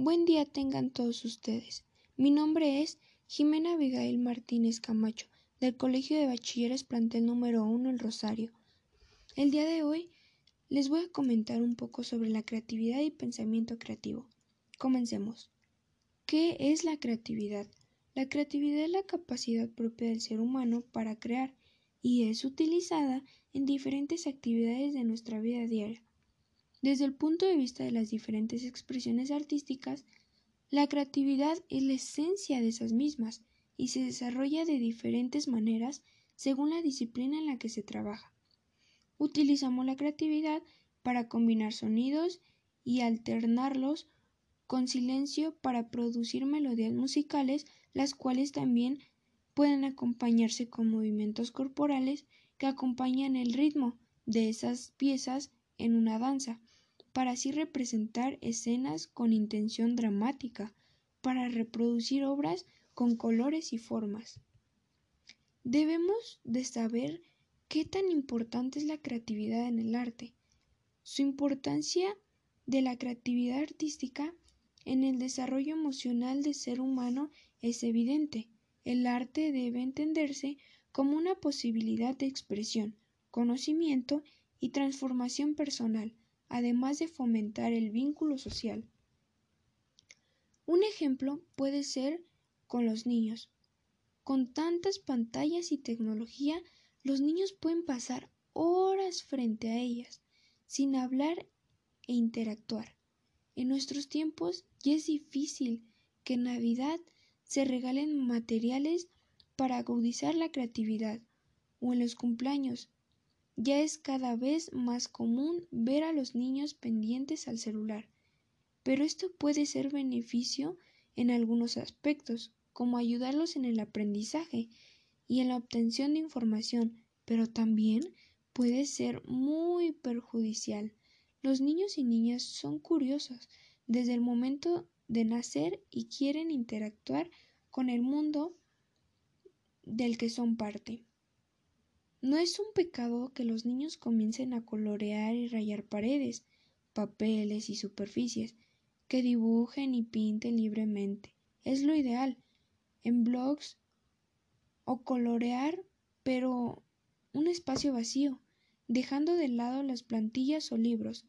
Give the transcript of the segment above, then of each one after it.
Buen día tengan todos ustedes. Mi nombre es Jimena Abigail Martínez Camacho, del Colegio de Bachilleres Plantel número 1 El Rosario. El día de hoy les voy a comentar un poco sobre la creatividad y pensamiento creativo. Comencemos. ¿Qué es la creatividad? La creatividad es la capacidad propia del ser humano para crear y es utilizada en diferentes actividades de nuestra vida diaria. Desde el punto de vista de las diferentes expresiones artísticas, la creatividad es la esencia de esas mismas y se desarrolla de diferentes maneras según la disciplina en la que se trabaja. Utilizamos la creatividad para combinar sonidos y alternarlos con silencio para producir melodías musicales, las cuales también pueden acompañarse con movimientos corporales que acompañan el ritmo de esas piezas en una danza para así representar escenas con intención dramática, para reproducir obras con colores y formas. Debemos de saber qué tan importante es la creatividad en el arte. Su importancia de la creatividad artística en el desarrollo emocional del ser humano es evidente. El arte debe entenderse como una posibilidad de expresión, conocimiento y transformación personal, además de fomentar el vínculo social. Un ejemplo puede ser con los niños. Con tantas pantallas y tecnología, los niños pueden pasar horas frente a ellas, sin hablar e interactuar. En nuestros tiempos ya es difícil que en Navidad se regalen materiales para agudizar la creatividad o en los cumpleaños ya es cada vez más común ver a los niños pendientes al celular, pero esto puede ser beneficio en algunos aspectos, como ayudarlos en el aprendizaje y en la obtención de información, pero también puede ser muy perjudicial. Los niños y niñas son curiosos desde el momento de nacer y quieren interactuar con el mundo del que son parte. No es un pecado que los niños comiencen a colorear y rayar paredes, papeles y superficies, que dibujen y pinten libremente. Es lo ideal. En blogs o colorear, pero un espacio vacío, dejando de lado las plantillas o libros,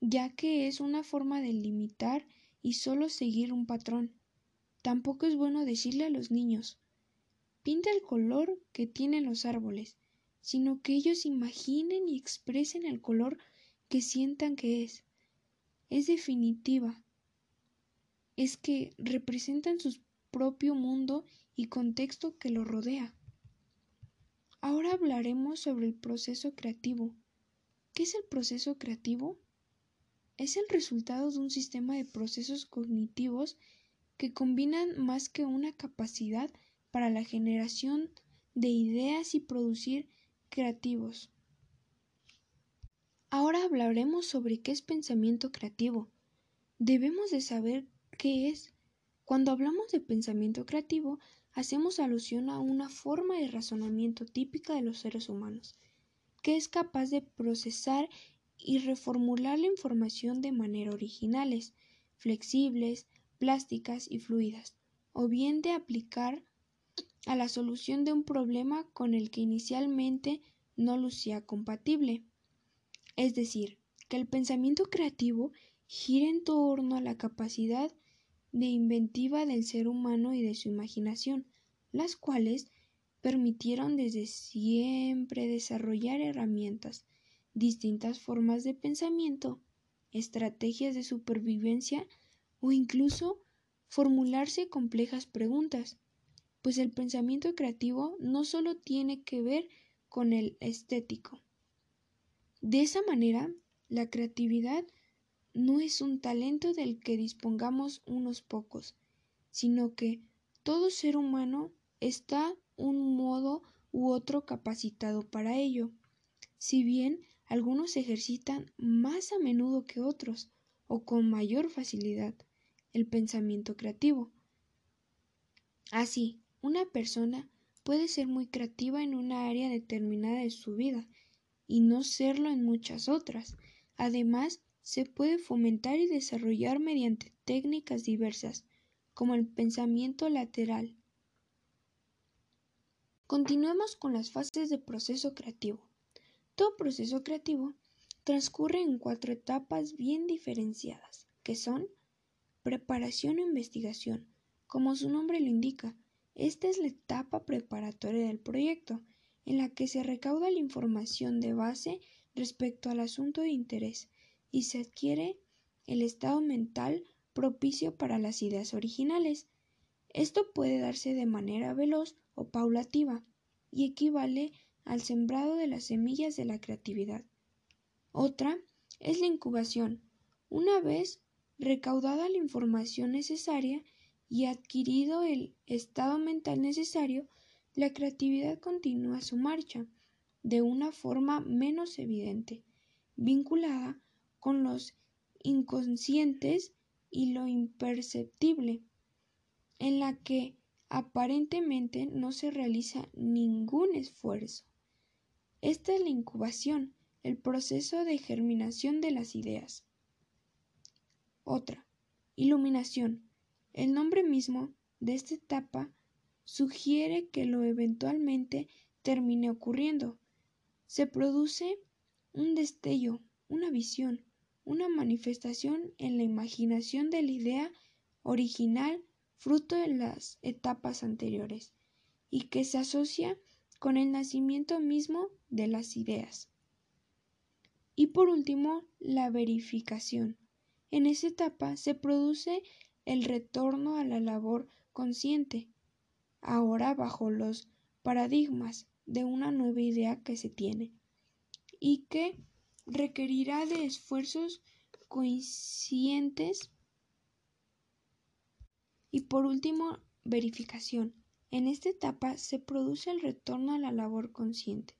ya que es una forma de limitar y solo seguir un patrón. Tampoco es bueno decirle a los niños pinta el color que tienen los árboles, sino que ellos imaginen y expresen el color que sientan que es. Es definitiva. Es que representan su propio mundo y contexto que lo rodea. Ahora hablaremos sobre el proceso creativo. ¿Qué es el proceso creativo? Es el resultado de un sistema de procesos cognitivos que combinan más que una capacidad para la generación de ideas y producir creativos. Ahora hablaremos sobre qué es pensamiento creativo. Debemos de saber qué es. Cuando hablamos de pensamiento creativo, hacemos alusión a una forma de razonamiento típica de los seres humanos, que es capaz de procesar y reformular la información de manera originales, flexibles, plásticas y fluidas, o bien de aplicar a la solución de un problema con el que inicialmente no lucía compatible. Es decir, que el pensamiento creativo gira en torno a la capacidad de inventiva del ser humano y de su imaginación, las cuales permitieron desde siempre desarrollar herramientas, distintas formas de pensamiento, estrategias de supervivencia o incluso formularse complejas preguntas, pues el pensamiento creativo no solo tiene que ver con el estético. De esa manera, la creatividad no es un talento del que dispongamos unos pocos, sino que todo ser humano está un modo u otro capacitado para ello, si bien algunos ejercitan más a menudo que otros o con mayor facilidad el pensamiento creativo. Así, una persona puede ser muy creativa en una área determinada de su vida y no serlo en muchas otras. Además, se puede fomentar y desarrollar mediante técnicas diversas, como el pensamiento lateral. Continuemos con las fases de proceso creativo. Todo proceso creativo transcurre en cuatro etapas bien diferenciadas, que son preparación e investigación. Como su nombre lo indica, esta es la etapa preparatoria del proyecto, en la que se recauda la información de base respecto al asunto de interés y se adquiere el estado mental propicio para las ideas originales. Esto puede darse de manera veloz o paulativa y equivale al sembrado de las semillas de la creatividad. Otra es la incubación. Una vez recaudada la información necesaria y adquirido el estado mental necesario, la creatividad continúa su marcha de una forma menos evidente, vinculada con los inconscientes y lo imperceptible, en la que aparentemente no se realiza ningún esfuerzo. Esta es la incubación, el proceso de germinación de las ideas. Otra, iluminación. El nombre mismo de esta etapa sugiere que lo eventualmente termine ocurriendo. Se produce un destello, una visión, una manifestación en la imaginación de la idea original fruto de las etapas anteriores y que se asocia con el nacimiento mismo de las ideas. Y por último, la verificación. En esa etapa se produce el retorno a la labor consciente, ahora bajo los paradigmas de una nueva idea que se tiene y que requerirá de esfuerzos conscientes y por último verificación. En esta etapa se produce el retorno a la labor consciente,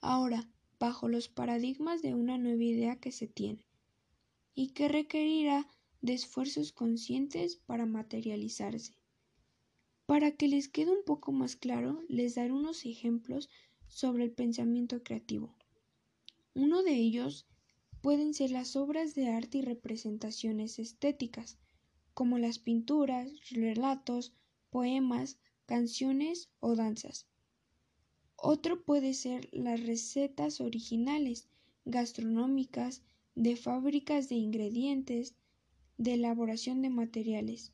ahora bajo los paradigmas de una nueva idea que se tiene y que requerirá de esfuerzos conscientes para materializarse. Para que les quede un poco más claro, les daré unos ejemplos sobre el pensamiento creativo. Uno de ellos pueden ser las obras de arte y representaciones estéticas, como las pinturas, relatos, poemas, canciones o danzas. Otro puede ser las recetas originales, gastronómicas, de fábricas de ingredientes, de elaboración de materiales.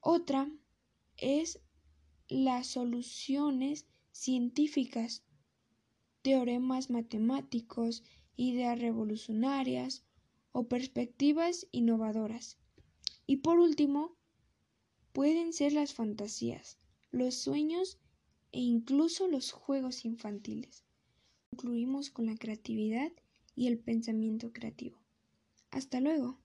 Otra es las soluciones científicas, teoremas matemáticos, ideas revolucionarias o perspectivas innovadoras. Y por último, pueden ser las fantasías, los sueños e incluso los juegos infantiles. Concluimos con la creatividad y el pensamiento creativo. Hasta luego.